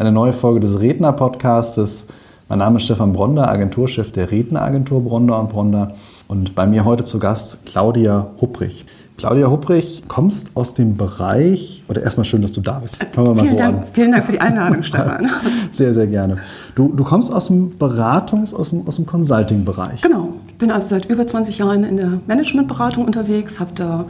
Eine neue Folge des Redner-Podcastes. Mein Name ist Stefan Bronder, Agenturchef der Redneragentur Bronder und Bronder. Und bei mir heute zu Gast Claudia Hupprich. Claudia Hupprich, kommst aus dem Bereich, oder erstmal schön, dass du da bist. Fangen wir mal vielen, so Dank, an. vielen Dank für die Einladung, Stefan. Sehr, sehr gerne. Du, du kommst aus dem Beratungs-, aus dem, aus dem Consulting-Bereich. Genau. Ich bin also seit über 20 Jahren in der Managementberatung unterwegs, habe da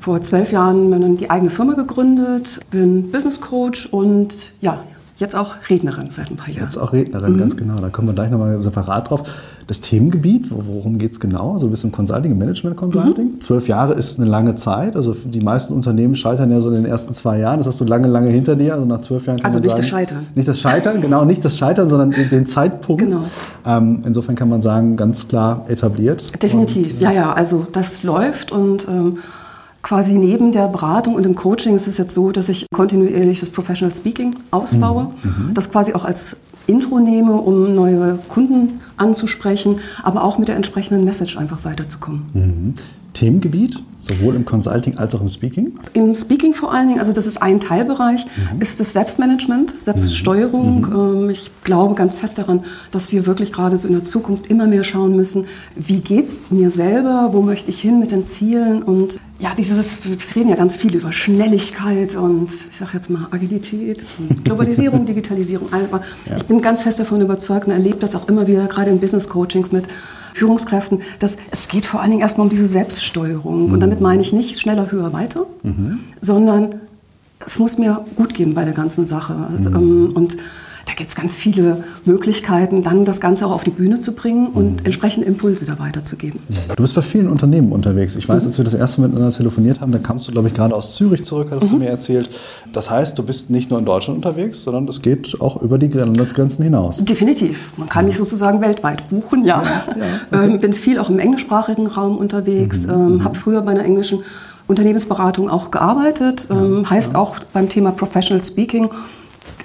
vor zwölf Jahren die eigene Firma gegründet, bin Business Coach und ja, Jetzt auch Rednerin seit ein paar Jahren. Jetzt auch Rednerin, mhm. ganz genau. Da kommen wir gleich nochmal separat drauf. Das Themengebiet, worum geht es genau? So ein bisschen Consulting, Management Consulting. Mhm. Zwölf Jahre ist eine lange Zeit. Also die meisten Unternehmen scheitern ja so in den ersten zwei Jahren. Das hast du lange, lange hinter dir. Also nach zwölf Jahren kann Also man nicht sagen, das Scheitern. Nicht das Scheitern, genau, nicht das Scheitern, sondern den, den Zeitpunkt. Genau. Ähm, insofern kann man sagen, ganz klar etabliert. Definitiv, und, ja, ja. Also das läuft und ähm, quasi neben der Beratung und dem Coaching ist es jetzt so, dass ich kontinuierlich das Professional Speaking ausbaue, mhm. mhm. das quasi auch als Intro nehme, um neue Kunden anzusprechen, aber auch mit der entsprechenden Message einfach weiterzukommen. Mhm. Themengebiet, sowohl im Consulting als auch im Speaking? Im Speaking vor allen Dingen, also das ist ein Teilbereich, mhm. ist das Selbstmanagement, Selbststeuerung. Mhm. Ähm, ich glaube ganz fest daran, dass wir wirklich gerade so in der Zukunft immer mehr schauen müssen, wie geht es mir selber, wo möchte ich hin mit den Zielen und ja, dieses, wir reden ja ganz viel über Schnelligkeit und ich sage jetzt mal Agilität, Globalisierung, Digitalisierung. Aber ja. ich bin ganz fest davon überzeugt und erlebe das auch immer wieder, gerade in Business Coachings mit Führungskräften, dass es geht vor allen Dingen erstmal um diese Selbststeuerung. Mhm. Und damit meine ich nicht schneller, höher, weiter, mhm. sondern es muss mir gut gehen bei der ganzen Sache. Mhm. Und da gibt es ganz viele Möglichkeiten, dann das Ganze auch auf die Bühne zu bringen und mhm. entsprechende Impulse da weiterzugeben. Du bist bei vielen Unternehmen unterwegs. Ich weiß, mhm. als wir das erste Mal miteinander telefoniert haben, da kamst du, glaube ich, gerade aus Zürich zurück, hast mhm. du mir erzählt. Das heißt, du bist nicht nur in Deutschland unterwegs, sondern das geht auch über die Landesgrenzen hinaus. Definitiv. Man kann mich sozusagen weltweit buchen, ja. ja, ja okay. ähm, bin viel auch im englischsprachigen Raum unterwegs, mhm. ähm, mhm. habe früher bei einer englischen Unternehmensberatung auch gearbeitet, ähm, heißt auch beim Thema Professional Speaking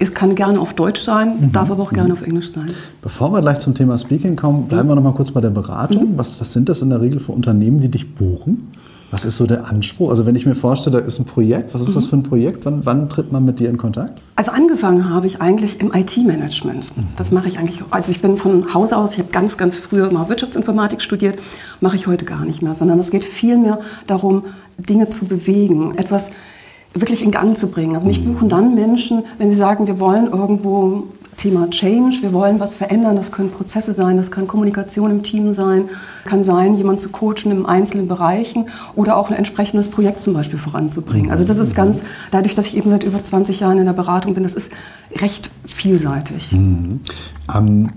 es kann gerne auf Deutsch sein, mhm. darf aber auch gerne mhm. auf Englisch sein. Bevor wir gleich zum Thema Speaking kommen, bleiben wir noch mal kurz bei der Beratung. Mhm. Was, was sind das in der Regel für Unternehmen, die dich buchen? Was ist so der Anspruch? Also wenn ich mir vorstelle, da ist ein Projekt, was ist mhm. das für ein Projekt? Wann, wann, tritt man mit dir in Kontakt? Also angefangen habe ich eigentlich im IT-Management. Mhm. Das mache ich eigentlich, also ich bin von Hause aus, ich habe ganz, ganz früher mal Wirtschaftsinformatik studiert, mache ich heute gar nicht mehr, sondern es geht vielmehr darum, Dinge zu bewegen, etwas wirklich in Gang zu bringen. Also mich mhm. buchen dann Menschen, wenn sie sagen, wir wollen irgendwo Thema Change, wir wollen was verändern, das können Prozesse sein, das kann Kommunikation im Team sein, kann sein, jemand zu coachen in einzelnen Bereichen oder auch ein entsprechendes Projekt zum Beispiel voranzubringen. Also das ist mhm. ganz, dadurch, dass ich eben seit über 20 Jahren in der Beratung bin, das ist recht vielseitig. Mhm. Ähm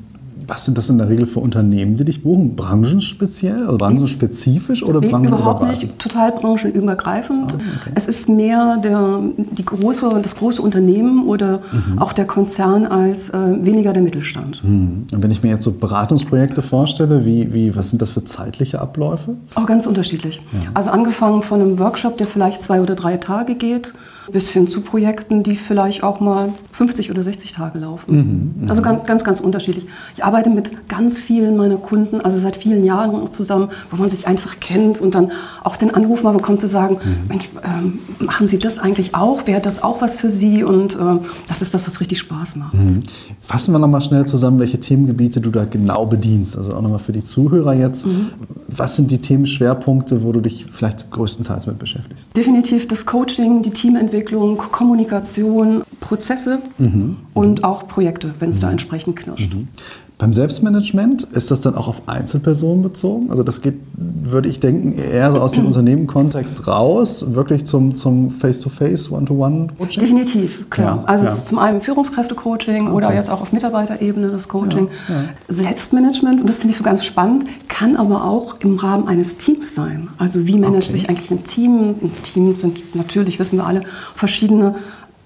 was sind das in der Regel für Unternehmen, die dich buchen? Branchenspeziell, also branchenspezifisch oder nee, Überhaupt nicht, total branchenübergreifend. Ah, okay. Es ist mehr der, die große, das große Unternehmen oder mhm. auch der Konzern als äh, weniger der Mittelstand. Mhm. Und wenn ich mir jetzt so Beratungsprojekte vorstelle, wie, wie, was sind das für zeitliche Abläufe? Auch ganz unterschiedlich. Ja. Also angefangen von einem Workshop, der vielleicht zwei oder drei Tage geht, bis hin zu Projekten, die vielleicht auch mal 50 oder 60 Tage laufen. Mhm, also ganz, ganz, ganz unterschiedlich. Ich arbeite mit ganz vielen meiner Kunden, also seit vielen Jahren zusammen, wo man sich einfach kennt und dann auch den Anruf mal bekommt zu sagen, mhm. Mensch, ähm, machen Sie das eigentlich auch? Wäre das auch was für Sie? Und ähm, das ist das, was richtig Spaß macht. Mhm. Fassen wir nochmal schnell zusammen, welche Themengebiete du da genau bedienst. Also auch nochmal für die Zuhörer jetzt. Mhm. Was sind die Themenschwerpunkte, wo du dich vielleicht größtenteils mit beschäftigst? Definitiv das Coaching, die Teamentwicklung, Entwicklung, Kommunikation, Prozesse mhm. und auch Projekte, wenn es mhm. da entsprechend knirscht. Mhm. Beim Selbstmanagement ist das dann auch auf Einzelpersonen bezogen? Also das geht, würde ich denken, eher so aus dem Unternehmenkontext raus, wirklich zum, zum Face-to-Face, One-to-One-Coaching? Definitiv, klar. Ja, also ja. zum einen Führungskräfte-Coaching okay. oder jetzt auch auf Mitarbeiterebene das Coaching. Ja, Selbstmanagement, und das finde ich so ganz spannend, kann aber auch im Rahmen eines Teams sein. Also wie managt okay. sich eigentlich ein Team? Ein Team sind natürlich, wissen wir alle, verschiedene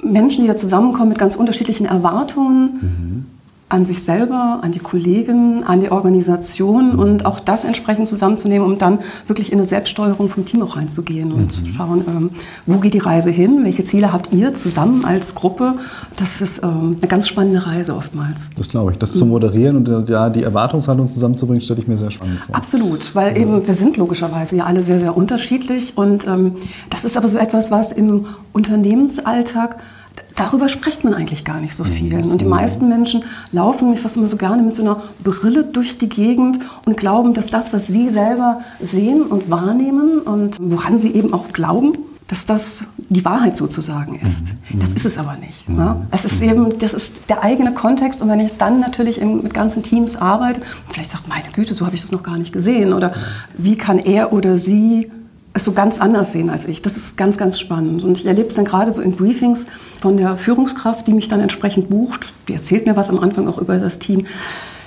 Menschen, die da zusammenkommen mit ganz unterschiedlichen Erwartungen. Mhm an sich selber, an die Kollegen, an die Organisation und auch das entsprechend zusammenzunehmen, um dann wirklich in eine Selbststeuerung vom Team auch reinzugehen und zu schauen, ähm, wo geht die Reise hin, welche Ziele habt ihr zusammen als Gruppe. Das ist ähm, eine ganz spannende Reise oftmals. Das glaube ich. Das zu moderieren und äh, ja, die Erwartungshaltung zusammenzubringen, stelle ich mir sehr spannend vor. Absolut, weil eben wir sind logischerweise ja alle sehr, sehr unterschiedlich und ähm, das ist aber so etwas, was im Unternehmensalltag darüber spricht man eigentlich gar nicht so viel. Und die meisten Menschen laufen, ich sage immer so gerne, mit so einer Brille durch die Gegend und glauben, dass das, was sie selber sehen und wahrnehmen und woran sie eben auch glauben, dass das die Wahrheit sozusagen ist. Das ist es aber nicht. Ne? Es ist eben, das ist der eigene Kontext und wenn ich dann natürlich in, mit ganzen Teams arbeite, vielleicht sagt, meine Güte, so habe ich das noch gar nicht gesehen oder wie kann er oder sie es so ganz anders sehen als ich. Das ist ganz, ganz spannend. Und ich erlebe es dann gerade so in Briefings von der Führungskraft, die mich dann entsprechend bucht. Die erzählt mir was am Anfang auch über das Team.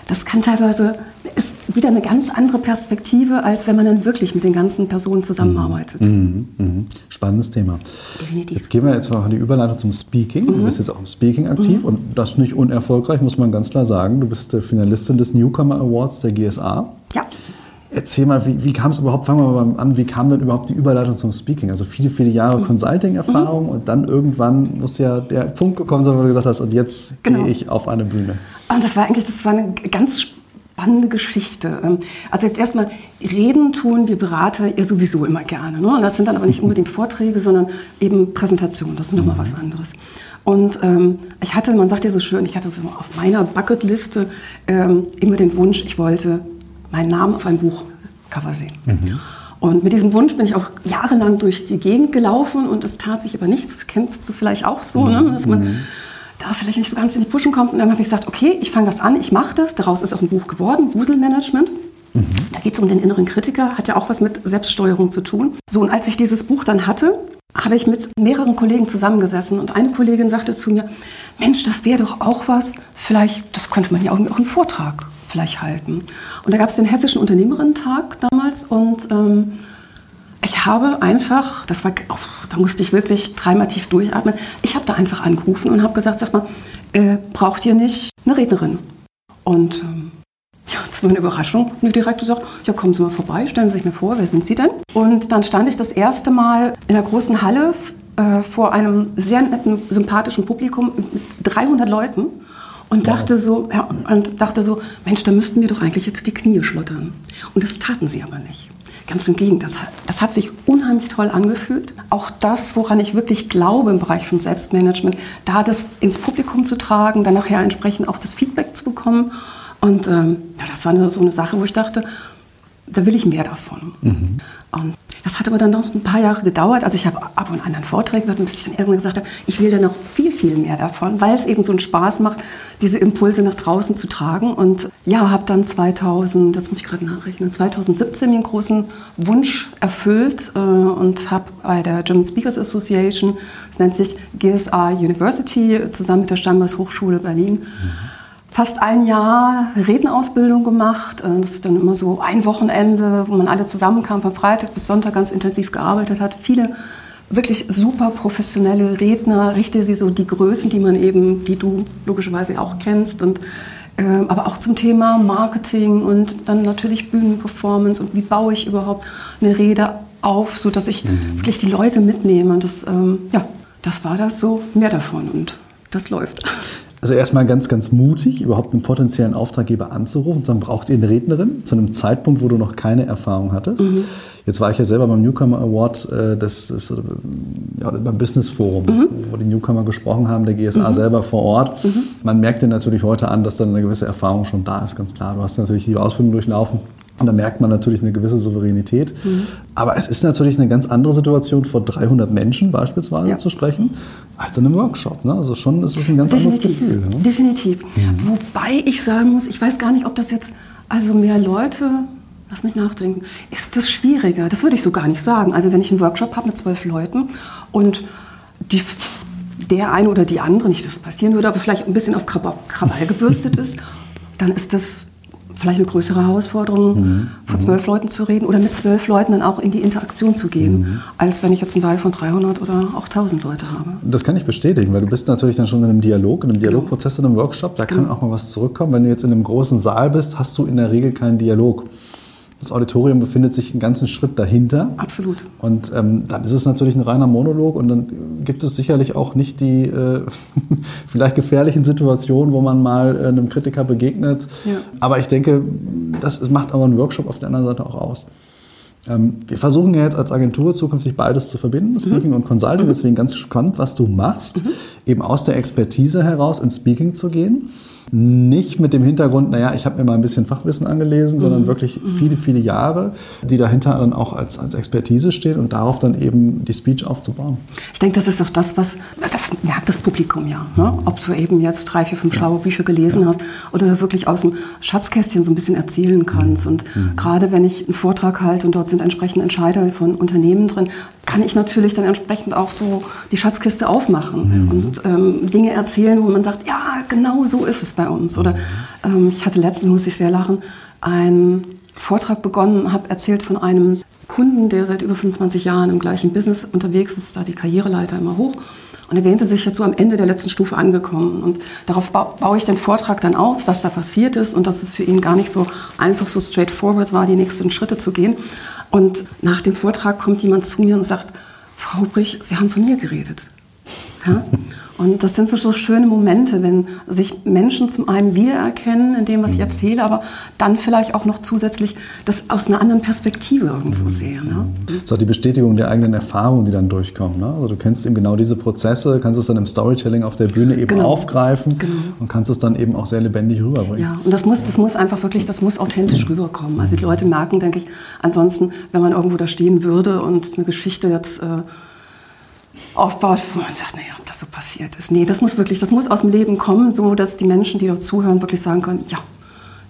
Das kann teilweise, ist wieder eine ganz andere Perspektive, als wenn man dann wirklich mit den ganzen Personen zusammenarbeitet. Mhm, mhm. Spannendes Thema. Definitiv. Jetzt gehen wir jetzt mal die Überleitung zum Speaking. Du bist jetzt auch im Speaking aktiv und das nicht unerfolgreich, muss man ganz klar sagen. Du bist äh, Finalistin des Newcomer Awards der GSA. Ja. Erzähl mal, wie, wie kam es überhaupt, fangen wir mal an, wie kam denn überhaupt die Überleitung zum Speaking? Also viele, viele Jahre Consulting-Erfahrung und dann irgendwann muss ja der Punkt gekommen sein, wo du gesagt hast, und jetzt Genau. gehe ich auf eine Bühne. Und das war eigentlich, das war eine ganz spannende Geschichte. Ähm, Also jetzt erstmal, reden tun wir Berater ja sowieso immer gerne. Ne? Und das sind dann aber nicht unbedingt Vorträge, sondern eben Präsentationen. Das ist nochmal was anderes. Und ähm, ich hatte, man sagt ja so schön, ich hatte so auf meiner Bucketliste ähm, immer den Wunsch, ich wollte meinen Namen auf einem Buchcover sehen. Und mit diesem Wunsch bin ich auch jahrelang durch die Gegend gelaufen und es tat sich aber nichts. Kennst du vielleicht auch so, ne? dass man da vielleicht nicht so ganz in die Puschen kommt. Und dann habe ich gesagt, okay, ich fange das an, ich mache das. Daraus ist auch ein Buch geworden, Wuselmanagement. Da geht es um den inneren Kritiker, hat ja auch was mit Selbststeuerung zu tun. So, und als ich dieses Buch dann hatte, habe ich mit mehreren Kollegen zusammengesessen und eine Kollegin sagte zu mir, Mensch, das wäre doch auch was, vielleicht, das könnte man ja auch einen Vortrag vielleicht halten. Und da gab es den Hessischen Unternehmerinnen-Tag damals und ähm, ich habe einfach, das war, oh, da musste ich wirklich dreimal tief durchatmen, ich habe da einfach angerufen und habe gesagt, sag mal, äh, braucht ihr nicht eine Rednerin? Und ähm, ja, zu meiner Überraschung, mir direkt gesagt, ja, kommen Sie mal vorbei, stellen Sie sich mir vor, wer sind Sie denn? Und dann stand ich das erste Mal in einer großen Halle äh, vor einem sehr netten, sympathischen Publikum mit 300 Leuten und dachte so, ja, und dachte so, Mensch, da müssten mir doch eigentlich jetzt die Knie schlottern. Und das taten sie aber nicht. Ganz im Gegenteil, das, hat- das hat sich unheimlich toll angefühlt. Auch das, woran ich wirklich glaube im Bereich von Selbstmanagement, da das ins Publikum zu tragen, dann nachher entsprechend auch das Feedback zu bekommen. Und ähm, ja, das war eine, so eine Sache, wo ich dachte, da will ich mehr davon. Und das hat aber dann noch ein paar Jahre gedauert. Also ich habe ab und an dann Vorträge gehört bis ich dann irgendwann gesagt habe, ich will da noch viel, viel mehr davon, weil es eben so einen Spaß macht, diese Impulse nach draußen zu tragen. Und ja, habe dann 2000, das muss ich gerade nachrechnen, 2017 mir einen großen Wunsch erfüllt äh, und habe bei der German Speakers Association, das nennt sich GSA University, zusammen mit der Steinbeiß Hochschule Berlin, fast ein Jahr Rednerausbildung gemacht. Äh, Das ist dann immer so ein Wochenende, wo man alle zusammenkam, von Freitag bis Sonntag ganz intensiv gearbeitet hat. Viele wirklich super professionelle Redner, richtig sie so die Größen, die man eben, die du logischerweise auch kennst und ähm, aber auch zum Thema Marketing und dann natürlich Bühnenperformance und wie baue ich überhaupt eine Rede auf, so dass ich wirklich die Leute mitnehme. Und das, ähm, ja, das war das so, mehr davon und das läuft. Also erstmal ganz, ganz mutig, überhaupt einen potenziellen Auftraggeber anzurufen und sagen, braucht ihr eine Rednerin zu einem Zeitpunkt, wo du noch keine Erfahrung hattest. Jetzt war ich ja selber beim Newcomer Award, äh, das ist äh, ja, beim Business Forum, wo die Newcomer gesprochen haben, der GSA selber vor Ort. Man merkt dir natürlich heute an, dass dann eine gewisse Erfahrung schon da ist, ganz klar. Du hast natürlich die Ausbildung durchlaufen. Und da merkt man natürlich eine gewisse Souveränität. Aber es ist natürlich eine ganz andere Situation, vor 300 Menschen beispielsweise Ja. zu sprechen, als in einem Workshop. Ne? Also schon ist es ein ganz anderes Gefühl. Ne? Definitiv. Wobei ich sagen muss, ich weiß gar nicht, ob das jetzt, also mehr Leute, lass mich nachdenken, ist das schwieriger? Das würde ich so gar nicht sagen. Also wenn ich einen Workshop habe mit zwölf Leuten und die, der eine oder die andere, nicht, dass es passieren würde, aber vielleicht ein bisschen auf Krawall gebürstet ist, dann ist das vielleicht eine größere Herausforderung, mhm. vor zwölf Leuten zu reden oder mit zwölf Leuten dann auch in die Interaktion zu gehen, mhm. als wenn ich jetzt einen Saal von 300 oder auch 1000 Leute habe. Das kann ich bestätigen, weil du bist natürlich dann schon in einem Dialog, in einem genau. Dialogprozess, in einem Workshop, da kann genau. auch mal was zurückkommen. Wenn du jetzt in einem großen Saal bist, hast du in der Regel keinen Dialog. Das Auditorium befindet sich einen ganzen Schritt dahinter. Absolut. Und ähm, dann ist es natürlich ein reiner Monolog und dann gibt es sicherlich auch nicht die äh, vielleicht gefährlichen Situationen, wo man mal äh, einem Kritiker begegnet. Ja. Aber ich denke, das, macht aber ein Workshop auf der anderen Seite auch aus. Ähm, wir versuchen ja jetzt als Agentur zukünftig beides zu verbinden, Speaking mhm. und Consulting. Mhm. Deswegen ganz spannend, was du machst, mhm. eben aus der Expertise heraus ins Speaking zu gehen. Nicht mit dem Hintergrund, naja, ich habe mir mal ein bisschen Fachwissen angelesen, sondern mhm. wirklich mhm. viele, viele Jahre, die dahinter dann auch als, als Expertise stehen und darauf dann eben die Speech aufzubauen. Ich denke, das ist auch das, was, das merkt das Publikum ja. Ne? Ob du eben jetzt drei, vier, fünf schlaue Bücher gelesen ja. hast oder wirklich aus dem Schatzkästchen so ein bisschen erzählen kannst. Mhm. Und mhm. gerade wenn ich einen Vortrag halte und dort sind entsprechende Entscheider von Unternehmen drin, kann ich natürlich dann entsprechend auch so die Schatzkiste aufmachen mhm. und ähm, Dinge erzählen, wo man sagt, ja, genau so ist es bei uns. Oder ähm, ich hatte letztens, muss ich sehr lachen, einen Vortrag begonnen, habe erzählt von einem Kunden, der seit über 25 Jahren im gleichen Business unterwegs ist, da die Karriereleiter immer hoch und erwähnte sich jetzt so am Ende der letzten Stufe angekommen. Und darauf baue ich den Vortrag dann aus, was da passiert ist und dass es für ihn gar nicht so einfach so straightforward war, die nächsten Schritte zu gehen. Und nach dem Vortrag kommt jemand zu mir und sagt, Frau Brich, Sie haben von mir geredet. Ja? Und das sind so, so, schöne Momente, wenn sich Menschen zum einen wiedererkennen in dem, was ich mhm. erzähle, aber dann vielleicht auch noch zusätzlich das aus einer anderen Perspektive irgendwo mhm. sehen. Ne? Das ist auch die Bestätigung der eigenen Erfahrungen, die dann durchkommen. Ne? Also du kennst eben genau diese Prozesse, kannst es dann im Storytelling auf der Bühne eben genau. aufgreifen genau. und kannst es dann eben auch sehr lebendig rüberbringen. Ja, und das muss, das muss einfach wirklich, das muss authentisch mhm. rüberkommen. Also die Leute merken, denke ich, ansonsten, wenn man irgendwo da stehen würde und eine Geschichte jetzt... Äh, aufbaut, wo man sagt, naja, ob das so passiert ist. Nee, das muss wirklich, das muss aus dem Leben kommen, so dass die Menschen, die dort zuhören, wirklich sagen können, ja,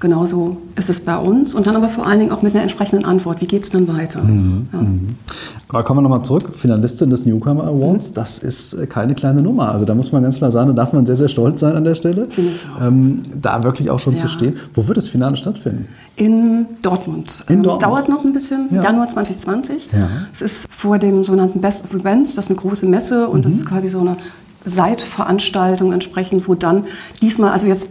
genauso ist es bei uns. Und dann aber vor allen Dingen auch mit einer entsprechenden Antwort. Wie geht es dann weiter? Mhm. Ja. Mhm. Aber kommen wir nochmal zurück. Finalistin des Newcomer Awards, mhm. das ist äh, keine kleine Nummer. Also da muss man ganz klar sagen, da darf man sehr, sehr stolz sein an der Stelle. Ähm, da wirklich auch schon ja. zu stehen. Wo wird das Finale stattfinden? In Dortmund. In ähm, Dortmund. Dauert noch ein bisschen, ja. Januar 2020. Es ist vor dem sogenannten Best of Events, das ist eine große Messe und das mhm. ist quasi so eine Seitveranstaltung entsprechend, wo dann diesmal, also jetzt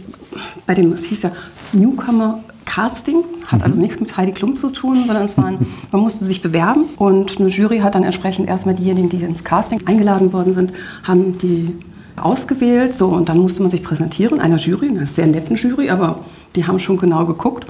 bei dem, es hieß ja Newcomer Casting, hat also mhm. nichts mit Heidi Klum zu tun, sondern es waren, man musste sich bewerben und eine Jury hat dann entsprechend erstmal diejenigen, die ins Casting eingeladen worden sind, haben die ausgewählt, so und dann musste man sich präsentieren, einer Jury, einer sehr netten Jury, aber die haben schon genau geguckt.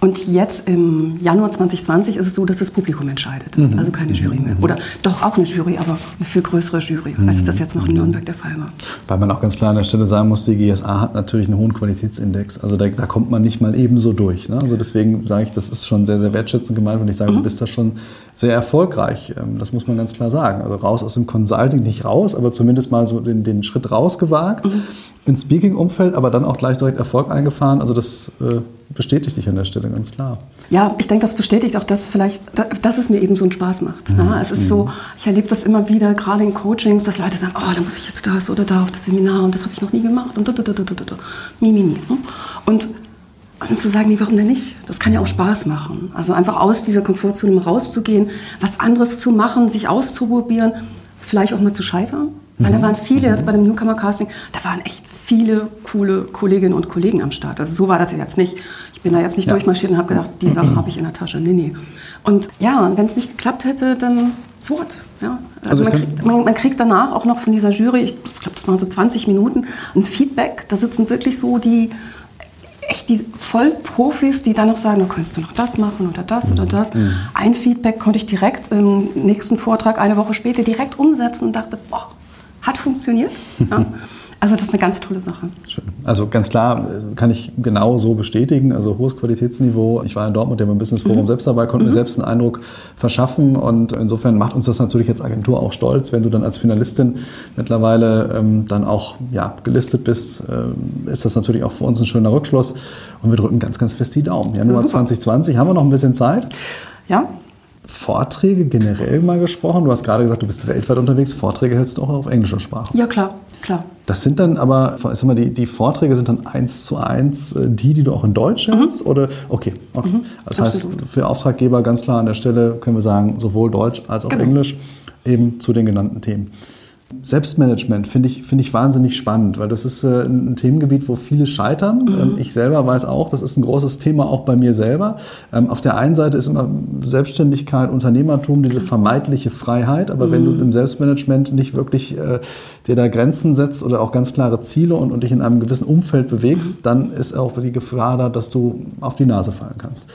Und jetzt im Januar 2020 ist es so, dass das Publikum entscheidet. Mhm. Also keine Jury mehr. Oder doch auch eine Jury, aber eine viel größere Jury, mhm. als das jetzt noch in Nürnberg der Fall war. Weil man auch ganz klar an der Stelle sagen muss, die GSA hat natürlich einen hohen Qualitätsindex. Also da, da kommt man nicht mal ebenso durch. Ne? Also deswegen sage ich, das ist schon sehr, sehr wertschätzend gemeint. Und ich sage, mhm. du bist da schon sehr erfolgreich. Ähm, das muss man ganz klar sagen. Also raus aus dem Consulting, nicht raus, aber zumindest mal so den, den Schritt rausgewagt. Mhm ins Speaking-Umfeld, aber dann auch gleich direkt Erfolg eingefahren. Also das äh, bestätigt dich an der Stelle ganz klar. Ja, ich denke, das bestätigt auch das vielleicht, dass es mir eben so einen Spaß macht. Mhm. Ja, es ist so, ich erlebe das immer wieder, gerade in Coachings, dass Leute sagen, oh, da muss ich jetzt das oder da auf das Seminar und das habe ich noch nie gemacht und da, da, da, da, da, da. Mi, mi, mi. Und und zu sagen, nee, warum denn nicht? Das kann ja auch Spaß machen. Also einfach aus dieser Komfortzone rauszugehen, was anderes zu machen, sich auszuprobieren, vielleicht auch mal zu scheitern. Weil da mhm. waren viele jetzt bei dem Newcomer Casting, da waren echt viele coole Kolleginnen und Kollegen am Start. Also so war das jetzt nicht. Ich bin da jetzt nicht ja. durchmarschiert und habe gedacht, die Sache habe ich in der Tasche. Nee, nee. Und ja, und wenn es nicht geklappt hätte, dann so what. Ja. Also, also man, kriegt, man, man, kriegt danach auch noch von dieser Jury, ich glaube, das waren so 20 Minuten, ein Feedback. Da sitzen wirklich so die echt die Vollprofis, die dann noch sagen, da kannst du noch das machen oder das oder das. Mhm. Ein Feedback konnte ich direkt im nächsten Vortrag eine Woche später direkt umsetzen und dachte, boah, hat funktioniert. Ja. Also das ist eine ganz tolle Sache. Schön. Also ganz klar äh, kann ich genau so bestätigen. Also hohes Qualitätsniveau. Ich war in Dortmund im Business Forum mhm. selbst dabei, konnte mhm. mir selbst einen Eindruck verschaffen und insofern macht uns das natürlich als Agentur auch stolz, wenn du dann als Finalistin mittlerweile ähm, dann auch ja, gelistet bist, äh, ist das natürlich auch für uns ein schöner Rückschluss und wir drücken ganz, ganz fest die Daumen. Januar 2020 haben wir noch ein bisschen Zeit. Ja, Vorträge generell mal gesprochen? Du hast gerade gesagt, du bist weltweit unterwegs. Vorträge hältst du auch auf englischer Sprache. Ja, klar, klar. Das sind dann aber, ich sag mal, die, die Vorträge sind dann eins zu eins äh, die, die du auch in Deutsch hältst? Mhm. Oder, okay, okay. Mhm, das heißt, für Auftraggeber ganz klar an der Stelle können wir sagen, sowohl Deutsch als auch genau. Englisch eben zu den genannten Themen. Selbstmanagement finde ich, find ich wahnsinnig spannend, weil das ist äh, ein Themengebiet, wo viele scheitern. Mhm. Ähm, ich selber weiß auch, das ist ein großes Thema auch bei mir selber. Ähm, auf der einen Seite ist immer Selbstständigkeit, Unternehmertum, diese vermeintliche Freiheit, aber mhm. wenn du mhm. im Selbstmanagement nicht wirklich äh, dir da Grenzen setzt oder auch ganz klare Ziele und, und dich in einem gewissen Umfeld bewegst, mhm. dann ist auch die Gefahr da, dass du auf die Nase fallen kannst.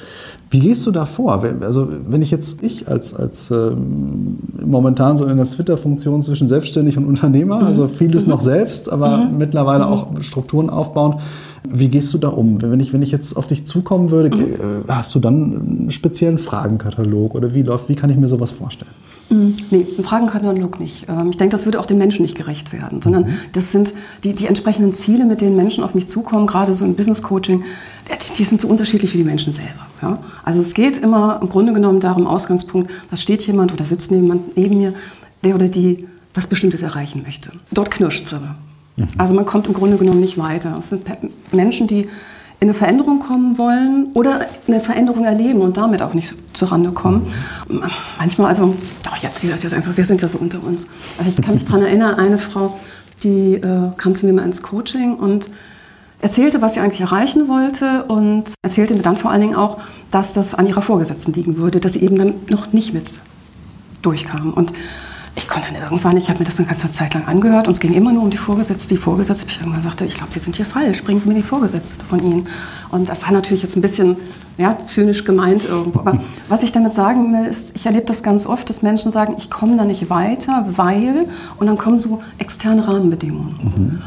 Wie gehst du da vor? Also wenn ich jetzt ich als, als ähm, momentan so in der Twitter-Funktion zwischen selbstständig und Unternehmer, mhm. also vieles noch mhm. selbst, aber mhm. mittlerweile auch Strukturen aufbauen. Wie gehst du da um? Wenn ich, wenn ich jetzt auf dich zukommen würde, mhm. hast du dann einen speziellen Fragenkatalog oder wie läuft, wie kann ich mir sowas vorstellen? Mhm. Nee, ein Fragenkatalog nicht. Ähm, ich denke, das würde auch den Menschen nicht gerecht werden, sondern mhm. das sind die, die entsprechenden Ziele, mit denen Menschen auf mich zukommen, gerade so im Business Coaching, die sind so unterschiedlich wie die Menschen selber. Ja? Also es geht immer im Grunde genommen darum, Ausgangspunkt, da steht jemand oder sitzt jemand neben mir, der oder die was Bestimmtes erreichen möchte. Dort knirscht es aber. Mhm. Also man kommt im Grunde genommen nicht weiter. Es sind Menschen, die in eine Veränderung kommen wollen oder eine Veränderung erleben und damit auch nicht zurande kommen. Manchmal, also, ach, ich erzähle das jetzt einfach, wir sind ja so unter uns. Also ich kann mich daran erinnern, eine Frau, die äh, kam zu mir mal ins Coaching und erzählte, was sie eigentlich erreichen wollte und erzählte mir dann vor allen Dingen auch, dass das an ihrer Vorgesetzten liegen würde, dass sie eben dann noch nicht mit durchkam. Und ich konnte dann irgendwann, ich habe mir das eine ganze Zeit lang angehört und es ging immer nur um die Vorgesetzte. Die Vorgesetzte, ich irgendwann sagte, ich glaube, Sie sind hier falsch, bringen Sie mir die Vorgesetzte von Ihnen. Und das war natürlich jetzt ein bisschen ja, zynisch gemeint irgendwo. Aber was ich damit sagen will, ist, ich erlebe das ganz oft, dass Menschen sagen, ich komme da nicht weiter, weil, und dann kommen so externe Rahmenbedingungen. Mhm.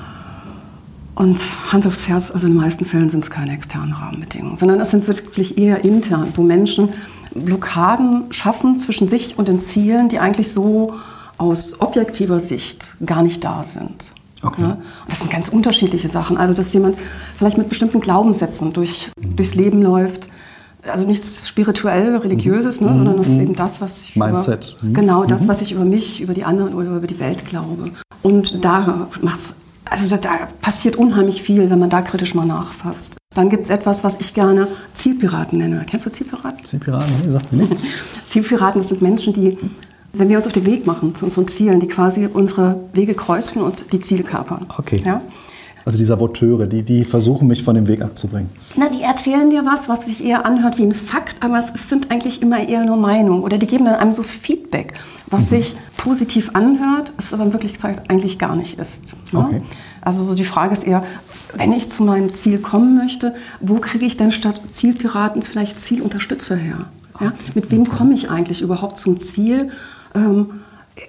Und Hand aufs Herz, also in den meisten Fällen sind es keine externen Rahmenbedingungen, sondern es sind wirklich eher intern, wo Menschen Blockaden schaffen zwischen sich und den Zielen, die eigentlich so aus objektiver Sicht gar nicht da sind. Okay. Ja? das sind ganz unterschiedliche Sachen. Also, dass jemand vielleicht mit bestimmten Glaubenssätzen durch, mhm. durchs Leben läuft. Also nichts spirituell, religiöses, mhm. ne, sondern das ist mhm. eben das, was ich Mindset. Über, mhm. genau das, mhm. was ich über mich, über die anderen oder über die Welt glaube. Und da macht's, also da, da passiert unheimlich viel, wenn man da kritisch mal nachfasst. Dann gibt es etwas, was ich gerne Zielpiraten nenne. Kennst du Zielpiraten? Zielpiraten, nee, sagt mir nichts. Zielpiraten, das sind Menschen, die wenn wir uns auf den Weg machen zu unseren Zielen, die quasi unsere Wege kreuzen und die Ziele kapern. Okay. Ja? Also die Saboteure, die, die versuchen, mich von dem Weg abzubringen. Na, die erzählen dir was, was sich eher anhört wie ein Fakt, aber es sind eigentlich immer eher nur Meinungen. Oder die geben dann einem so Feedback, was mhm. sich positiv anhört, es aber in Wirklichkeit eigentlich gar nicht ist. Ne? Okay. Also so die Frage ist eher, wenn ich zu meinem Ziel kommen möchte, wo kriege ich denn statt Zielpiraten vielleicht Zielunterstützer her? Ja? Mit wem komme ich eigentlich überhaupt zum Ziel? Ähm,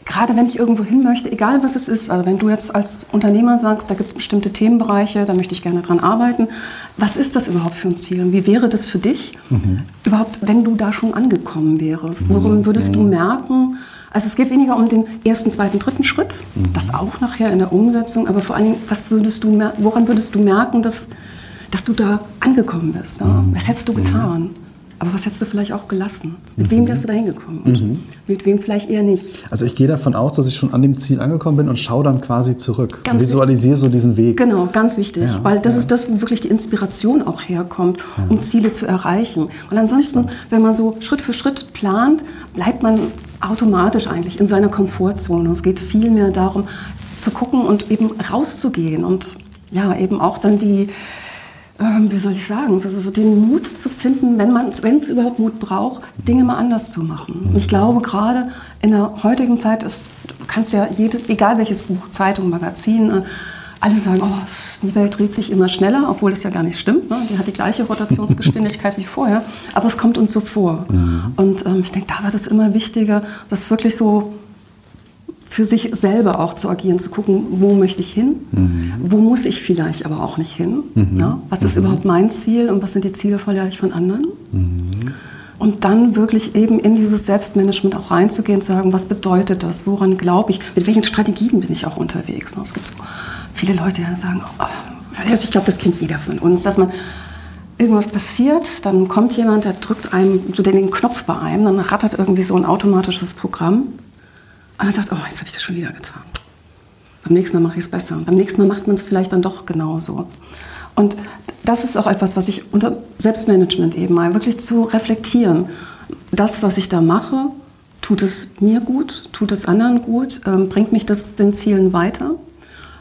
gerade wenn ich irgendwo hin möchte, egal was es ist, also wenn du jetzt als Unternehmer sagst, da gibt es bestimmte Themenbereiche, da möchte ich gerne dran arbeiten, was ist das überhaupt für ein Ziel? Und wie wäre das für dich mhm. überhaupt, wenn du da schon angekommen wärst? Worum mhm. würdest du merken? Also es geht weniger um den ersten, zweiten, dritten Schritt, mhm. das auch nachher in der Umsetzung, aber vor allen Dingen, was würdest du, woran würdest du merken, dass, dass du da angekommen bist? Mhm. Was hättest du getan? Aber was hättest du vielleicht auch gelassen? Mit mhm. wem wärst du da hingekommen? Mhm. Mit wem vielleicht eher nicht? Also ich gehe davon aus, dass ich schon an dem Ziel angekommen bin und schaue dann quasi zurück. Ganz visualisiere so diesen Weg. Genau, ganz wichtig. Ja, weil das ja. ist das, wo wirklich die Inspiration auch herkommt, ja. um Ziele zu erreichen. Und ansonsten, wenn man so Schritt für Schritt plant, bleibt man automatisch eigentlich in seiner Komfortzone. Es geht vielmehr darum, zu gucken und eben rauszugehen und ja, eben auch dann die ähm, wie soll ich sagen, also so den Mut zu finden, wenn man, wenn es überhaupt Mut braucht, Dinge mal anders zu machen. Ich glaube gerade in der heutigen Zeit ist, du kannst ja jedes, egal welches Buch, Zeitung, Magazin, äh, alle sagen, oh, die Welt dreht sich immer schneller, obwohl das ja gar nicht stimmt. Ne? Die hat die gleiche Rotationsgeschwindigkeit wie vorher, aber es kommt uns so vor. Mhm. Und ähm, ich denke, da wird es immer wichtiger, das wirklich so für sich selber auch zu agieren, zu gucken, wo möchte ich hin, mhm. wo muss ich vielleicht aber auch nicht hin, mhm. ja? was ist mhm. überhaupt mein Ziel und was sind die Ziele vielleicht von anderen. Mhm. Und dann wirklich eben in dieses Selbstmanagement auch reinzugehen, zu sagen, was bedeutet das, woran glaube ich, mit welchen Strategien bin ich auch unterwegs. Es gibt so viele Leute, die sagen, oh, ich glaube, das kennt jeder von uns, dass man irgendwas passiert, dann kommt jemand, der drückt einem so den Knopf bei einem, dann rattert irgendwie so ein automatisches Programm. Und dann sagt, oh, jetzt habe ich das schon wieder getan. Beim nächsten Mal mache ich es besser. Beim nächsten Mal macht man es vielleicht dann doch genauso. Und das ist auch etwas, was ich unter Selbstmanagement eben mal wirklich zu reflektieren. Das, was ich da mache, tut es mir gut, tut es anderen gut, ähm, bringt mich das den Zielen weiter.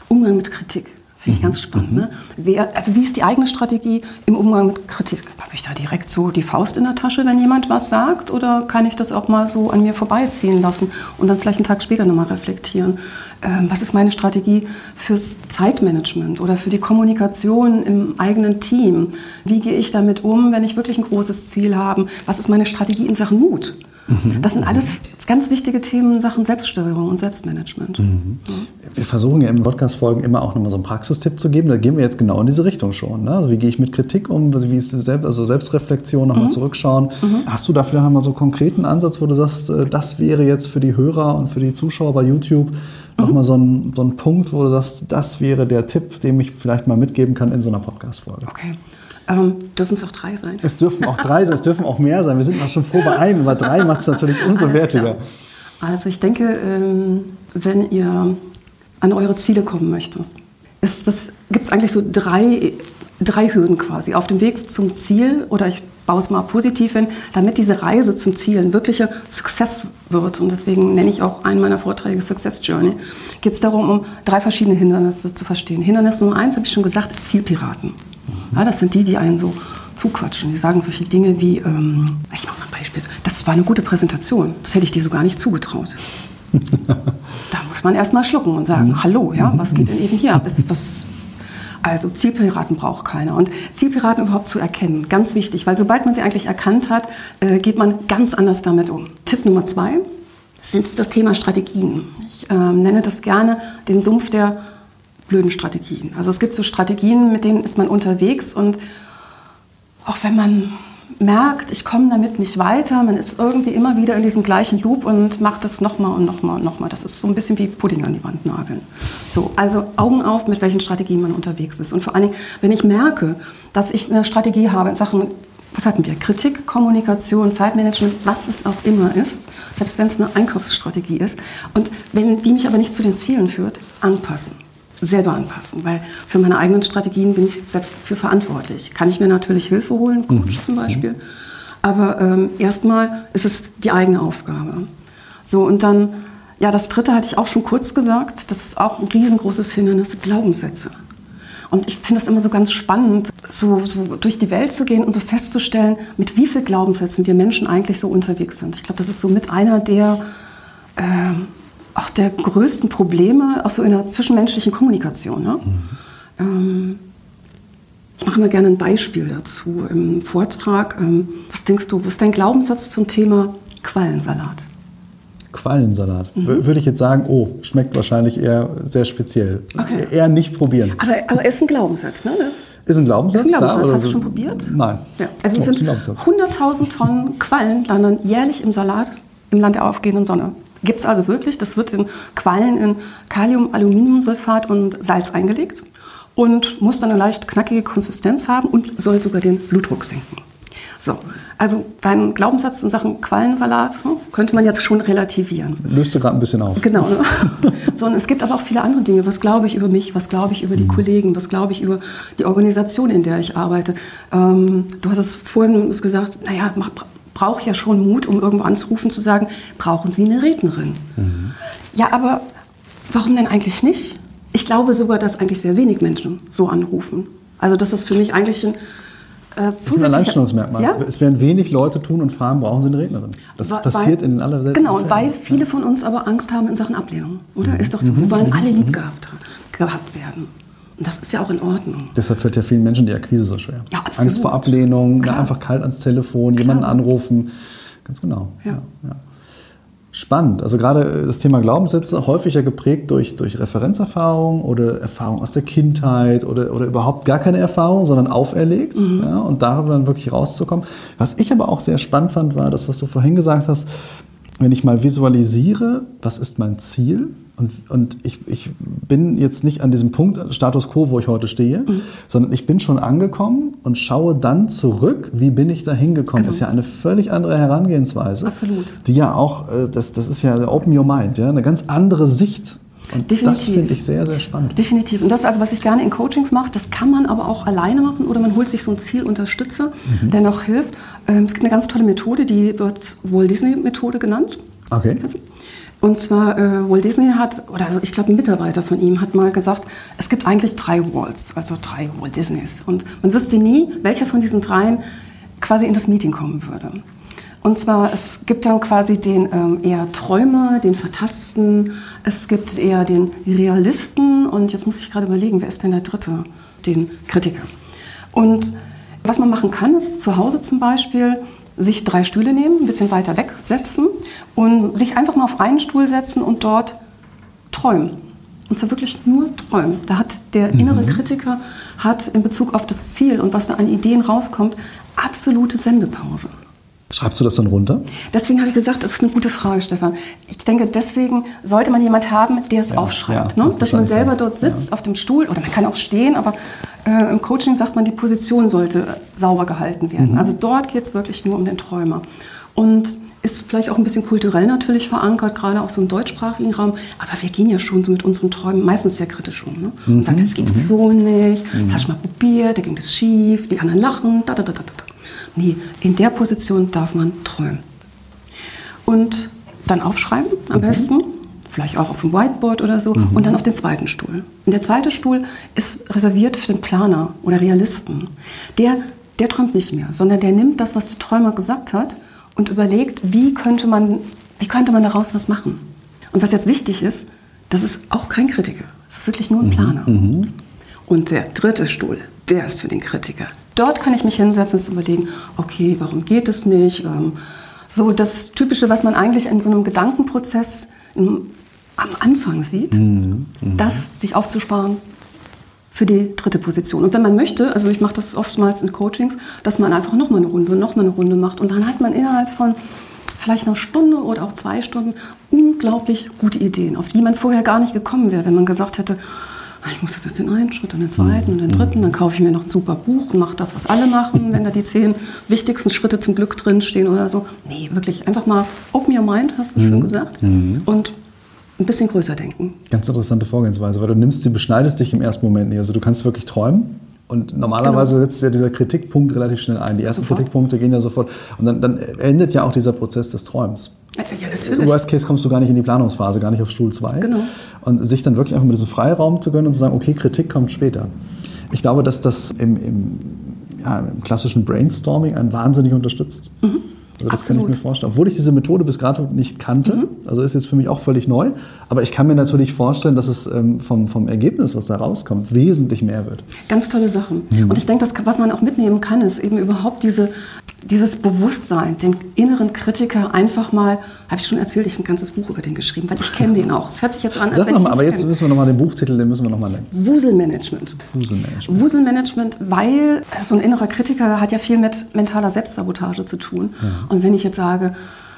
Umgang mit Kritik. Finde ich ganz spannend. Ne? Wer, also wie ist die eigene Strategie im Umgang mit Kritik? Habe ich da direkt so die Faust in der Tasche, wenn jemand was sagt? Oder kann ich das auch mal so an mir vorbeiziehen lassen und dann vielleicht einen Tag später nochmal reflektieren? Ähm, was ist meine Strategie fürs Zeitmanagement oder für die Kommunikation im eigenen Team? Wie gehe ich damit um, wenn ich wirklich ein großes Ziel habe? Was ist meine Strategie in Sachen Mut? Mhm. Das sind alles ganz wichtige Themen in Sachen Selbststeuerung und Selbstmanagement. Mhm. Wir versuchen ja in Podcast-Folgen immer auch nochmal so einen Praxistipp zu geben. Da gehen wir jetzt genau in diese Richtung schon. Ne? Also wie gehe ich mit Kritik um? Also wie ist selbst, also Selbstreflexion, nochmal mhm. zurückschauen. Mhm. Hast du da vielleicht nochmal so einen konkreten Ansatz, wo du sagst, äh, das wäre jetzt für die Hörer und für die Zuschauer bei YouTube nochmal so ein, so ein Punkt, wo du sagst, das wäre der Tipp, den ich vielleicht mal mitgeben kann in so einer Podcast-Folge? Okay. Ähm, dürfen es auch drei sein? Es dürfen auch drei sein, es dürfen auch mehr sein. Wir sind noch schon froh bei einem, aber drei macht es natürlich umso Alles wertiger. Klar. Also ich denke, ähm, wenn ihr an eure Ziele kommen möchtet, gibt es eigentlich so drei, drei Hürden quasi. Auf dem Weg zum Ziel, oder ich baue es mal positiv hin, damit diese Reise zum Ziel ein wirklicher Success wird. Und deswegen nenne ich auch einen meiner Vorträge Success Journey. Geht es darum, um drei verschiedene Hindernisse zu verstehen. Hindernis Nummer eins, habe ich schon gesagt, Zielpiraten. Ja, das sind die, die einen so zuquatschen. Die sagen solche Dinge wie, ähm, ich mache mal ein Beispiel, das war eine gute Präsentation, das hätte ich dir so gar nicht zugetraut. da muss man erst mal schlucken und sagen, mhm. hallo, ja, was geht denn eben hier ab? Was, also Zielpiraten braucht keiner. Und Zielpiraten überhaupt zu erkennen, ganz wichtig, weil sobald man sie eigentlich erkannt hat, äh, geht man ganz anders damit um. Tipp Nummer zwei sind das Thema Strategien. Ich äh, nenne das gerne den Sumpf der blöden Strategien. Also es gibt so Strategien, mit denen ist man unterwegs und auch wenn man merkt, ich komme damit nicht weiter, man ist irgendwie immer wieder in diesem gleichen Loop und macht das nochmal und nochmal und nochmal. Das ist so ein bisschen wie Pudding an die Wand nageln. So, also Augen auf, mit welchen Strategien man unterwegs ist. Und vor allen Dingen, wenn ich merke, dass ich eine Strategie habe in Sachen, was hatten wir, Kritik, Kommunikation, Zeitmanagement, was es auch immer ist, selbst wenn es eine Einkaufsstrategie ist, und wenn die mich aber nicht zu den Zielen führt, anpassen selber anpassen, weil für meine eigenen Strategien bin ich selbst für verantwortlich. Kann ich mir natürlich Hilfe holen, Coach mhm. zum Beispiel, aber ähm, erstmal ist es die eigene Aufgabe. So und dann, ja, das Dritte hatte ich auch schon kurz gesagt, das ist auch ein riesengroßes Hindernis, Glaubenssätze. Und ich finde das immer so ganz spannend, so, so, durch die Welt zu gehen und so festzustellen, mit wie vielen Glaubenssätzen wir Menschen eigentlich so unterwegs sind. Ich glaube, das ist so mit einer der äh, auch der größten Probleme, auch so in der zwischenmenschlichen Kommunikation. Ne? Mhm. Ähm, ich mache mal gerne ein Beispiel dazu im Vortrag. Ähm, was denkst du, was ist dein Glaubenssatz zum Thema Quallensalat? Quallensalat. Mhm. Würde ich jetzt sagen, oh, schmeckt wahrscheinlich eher sehr speziell. Okay. Eher nicht probieren. Aber, aber ist ein Glaubenssatz, ne? Das ist ein Glaubenssatz? Ist ein Glaubenssatz. Klar, Hast du schon probiert? Nein. Ja. Also es sind 100.000 Tonnen Quallen landen jährlich im Salat im Land der aufgehenden Sonne. Gibt es also wirklich. Das wird in Quallen in Kalium, Aluminiumsulfat und Salz eingelegt und muss dann eine leicht knackige Konsistenz haben und soll sogar den Blutdruck senken. So, also deinen Glaubenssatz in Sachen Quallensalat hm, könnte man jetzt schon relativieren. Löst du gerade ein bisschen auf. Genau. Ne? so, und es gibt aber auch viele andere Dinge. Was glaube ich über mich? Was glaube ich über die mhm. Kollegen? Was glaube ich über die Organisation, in der ich arbeite? Ähm, du hattest vorhin gesagt, naja, mach, brauche ja schon Mut, um irgendwo anzurufen, zu sagen, brauchen Sie eine Rednerin? Mhm. Ja, aber warum denn eigentlich nicht? Ich glaube sogar, dass eigentlich sehr wenig Menschen so anrufen. Also das ist für mich eigentlich ein äh, das ist ein Alleinstellungsmerkmal. Ja? Es werden wenig Leute tun und fragen, brauchen sie eine Rednerin? Das weil, passiert in den allerseltensten Genau, und weil viele von uns aber Angst haben in Sachen Ablehnung, oder? Mhm. Ist doch so, wir wollen alle lieb gehabt, gehabt werden. Und das ist ja auch in Ordnung. Deshalb fällt ja vielen Menschen die Akquise so schwer. Ja, absolut. Angst vor Ablehnung, na, einfach kalt ans Telefon, Klar. jemanden anrufen. Ganz genau. Ja. Ja, ja. Spannend. Also gerade das Thema Glaubenssätze häufig ja geprägt durch, durch Referenzerfahrung oder Erfahrung aus der Kindheit oder, oder überhaupt gar keine Erfahrung, sondern auferlegt. Mhm. Ja, und darüber dann wirklich rauszukommen. Was ich aber auch sehr spannend fand, war das, was du vorhin gesagt hast, wenn ich mal visualisiere, was ist mein Ziel? Und, und ich, ich bin jetzt nicht an diesem Punkt, Status quo, wo ich heute stehe, mhm. sondern ich bin schon angekommen und schaue dann zurück, wie bin ich da hingekommen. Genau. Das ist ja eine völlig andere Herangehensweise. Absolut. Die ja auch, äh, das, das ist ja Open Your Mind, ja, eine ganz andere Sicht und Definitiv. das finde ich sehr, sehr spannend. Definitiv. Und das, also was ich gerne in Coachings mache, das kann man aber auch alleine machen oder man holt sich so einen Zielunterstützer, mhm. der noch hilft. Ähm, es gibt eine ganz tolle Methode, die wird Walt Disney Methode genannt. Okay. Also, und zwar, äh, Walt Disney hat, oder ich glaube ein Mitarbeiter von ihm hat mal gesagt, es gibt eigentlich drei Walls, also drei Walt Disneys. Und man wüsste nie, welcher von diesen dreien quasi in das Meeting kommen würde. Und zwar, es gibt dann quasi den ähm, eher Träumer, den Vertasten, es gibt eher den Realisten und jetzt muss ich gerade überlegen, wer ist denn der dritte? Den Kritiker. Und was man machen kann, ist zu Hause zum Beispiel sich drei Stühle nehmen, ein bisschen weiter weg setzen und sich einfach mal auf einen Stuhl setzen und dort träumen. Und zwar wirklich nur träumen. Da hat der mhm. innere Kritiker hat in Bezug auf das Ziel und was da an Ideen rauskommt, absolute Sendepause. Schreibst du das dann runter? Deswegen habe ich gesagt, das ist eine gute Frage, Stefan. Ich denke, deswegen sollte man jemand haben, der es ja, aufschreibt. Ja, ne? Dass man selber dort sitzt ja. auf dem Stuhl oder man kann auch stehen, aber äh, im Coaching sagt man, die Position sollte sauber gehalten werden. Mhm. Also dort geht es wirklich nur um den Träumer. Und ist vielleicht auch ein bisschen kulturell natürlich verankert, gerade auch so im deutschsprachigen Raum. Aber wir gehen ja schon so mit unseren Träumen meistens sehr kritisch um. Ne? Und mhm. sagen, das geht mhm. sowieso nicht, mhm. hast du mal probiert, da ging das schief, die anderen lachen, da, da, da, da, da. Nee, in der Position darf man träumen. Und dann aufschreiben am mhm. besten, vielleicht auch auf dem Whiteboard oder so, mhm. und dann auf den zweiten Stuhl. Und der zweite Stuhl ist reserviert für den Planer oder Realisten. Der, der träumt nicht mehr, sondern der nimmt das, was der Träumer gesagt hat, und überlegt, wie könnte man, wie könnte man daraus was machen. Und was jetzt wichtig ist, das ist auch kein Kritiker. Das ist wirklich nur ein mhm. Planer. Mhm. Und der dritte Stuhl, der ist für den Kritiker. Dort kann ich mich hinsetzen und überlegen, okay, warum geht es nicht? Ähm, so das Typische, was man eigentlich in so einem Gedankenprozess im, am Anfang sieht, mhm. Mhm. das sich aufzusparen für die dritte Position. Und wenn man möchte, also ich mache das oftmals in Coachings, dass man einfach nochmal eine Runde, nochmal eine Runde macht und dann hat man innerhalb von vielleicht einer Stunde oder auch zwei Stunden unglaublich gute Ideen, auf die man vorher gar nicht gekommen wäre, wenn man gesagt hätte, ich muss jetzt den einen Schritt und den zweiten und den dritten, dann kaufe ich mir noch ein super Buch und mache das, was alle machen, wenn da die zehn wichtigsten Schritte zum Glück drinstehen oder so. Nee, wirklich einfach mal open your mind, hast du mhm. schon gesagt, mhm. und ein bisschen größer denken. Ganz interessante Vorgehensweise, weil du nimmst, du beschneidest dich im ersten Moment nicht. Also du kannst wirklich träumen und normalerweise genau. setzt ja dieser Kritikpunkt relativ schnell ein. Die ersten sofort. Kritikpunkte gehen ja sofort. Und dann, dann, endet ja auch dieser Prozess des Träums. Ja, natürlich. Worst Case kommst du gar nicht in die Planungsphase, gar nicht auf Stuhl 2. Genau. Und sich dann wirklich einfach mit diesem Freiraum zu gönnen und zu sagen, okay, Kritik kommt später. Ich glaube, dass das im, im, ja, im klassischen Brainstorming einen wahnsinnig unterstützt. Mhm. Also das Absolut. kann ich mir vorstellen. Obwohl ich diese Methode bis gerade nicht kannte, mhm. also ist jetzt für mich auch völlig neu, aber ich kann mir natürlich vorstellen, dass es ähm, vom, vom Ergebnis, was da rauskommt, wesentlich mehr wird. Ganz tolle Sachen. Mhm. Und ich denke, was man auch mitnehmen kann, ist eben überhaupt diese dieses Bewusstsein, den inneren Kritiker einfach mal, habe ich schon erzählt, ich habe ein ganzes Buch über den geschrieben, weil ich kenne den auch. Es hört sich jetzt an, als Sag wenn ich mal, Aber jetzt kenn. müssen wir nochmal den Buchtitel, den müssen wir nochmal nennen. Wuselmanagement. Wuselmanagement. Wuselmanagement, weil so ein innerer Kritiker hat ja viel mit mentaler Selbstsabotage zu tun. Ja. Und wenn ich jetzt sage,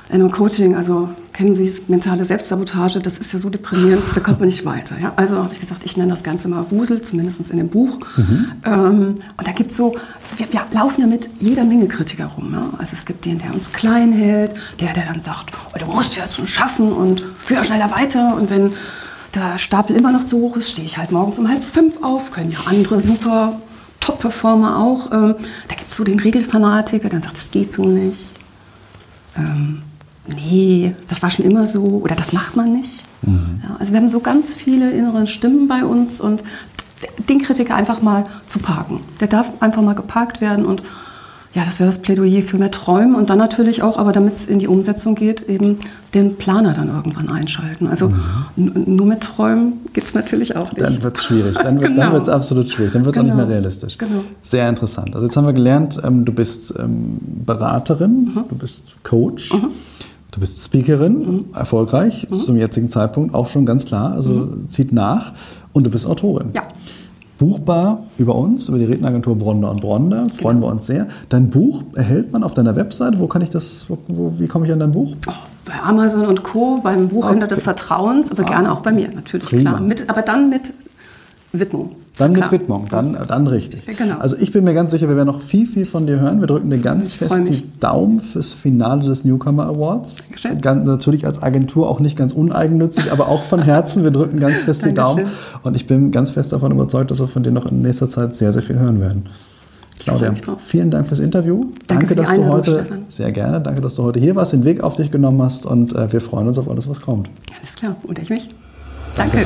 einem Coaching, also kennen Sie es, mentale Selbstsabotage, das ist ja so deprimierend, da kommt man nicht weiter. Ja? Also habe ich gesagt, ich nenne das Ganze mal Wusel, zumindest in dem Buch. Mhm. Ähm, und da gibt es so, wir, wir, laufen ja mit jeder Menge Kritiker rum. Ja? Also es gibt den, der uns klein hält, der, der dann sagt, oh, du musst ja schon schaffen und höher, schneller weiter. Und wenn der Stapel immer noch zu hoch ist, stehe ich halt morgens um halb fünf auf, können ja andere super Top-Performer auch. Ähm, da gibt es so den Regelfanatiker, der sagt, das geht so nicht. Ähm, nee, das war schon immer so oder das macht man nicht. Mhm. Ja, also wir haben so ganz viele innere Stimmen bei uns und den Kritiker einfach mal zu parken. Der darf einfach mal geparkt werden und ja, das wäre das Plädoyer für mehr Träumen und dann natürlich auch, aber damit es in die Umsetzung geht, eben den Planer dann irgendwann einschalten. Also mhm. nur mit Träumen geht es natürlich auch nicht. Dann wird es schwierig, dann wird es genau. absolut schwierig, dann wird es genau. auch nicht mehr genau. realistisch. Genau. Sehr interessant. Also jetzt haben wir gelernt, ähm, du bist ähm, Beraterin, mhm. du bist Coach. Mhm. Du bist Speakerin, mhm. erfolgreich, mhm. zum jetzigen Zeitpunkt auch schon ganz klar, also mhm. zieht nach. Und du bist Autorin. Ja. buchbar über uns, über die Redneragentur Bronder und Bronder. Freuen Genau. wir uns sehr. Dein Buch erhält man auf deiner Webseite. Wo kann ich das, wo, wo, wie komme ich an dein Buch? Oh, bei Amazon und Co., beim Buchhändler Okay. des Vertrauens, aber gerne auch bei mir, natürlich, Prima. klar. Mit, aber dann mit Widmung. Dann Klar. mit Widmung, dann, dann richtig. Ja, genau. Also ich bin mir ganz sicher, wir werden noch viel, viel von dir hören. Wir drücken dir ganz Ich fest die. Daumen fürs Finale des Newcomer Awards. Dankeschön. Ganz, natürlich als Agentur auch nicht ganz uneigennützig, aber auch von Herzen. Wir drücken ganz fest die Daumen. Und ich bin ganz fest davon überzeugt, dass wir von dir noch in nächster Zeit sehr, sehr viel hören werden. Claudia, vielen Dank fürs Interview. Danke die dass du heute Stefan. sehr gerne, danke, dass du heute hier warst, den Weg auf dich genommen hast und äh, wir freuen uns auf alles, was kommt. Alles klar. Und ich mich. Danke.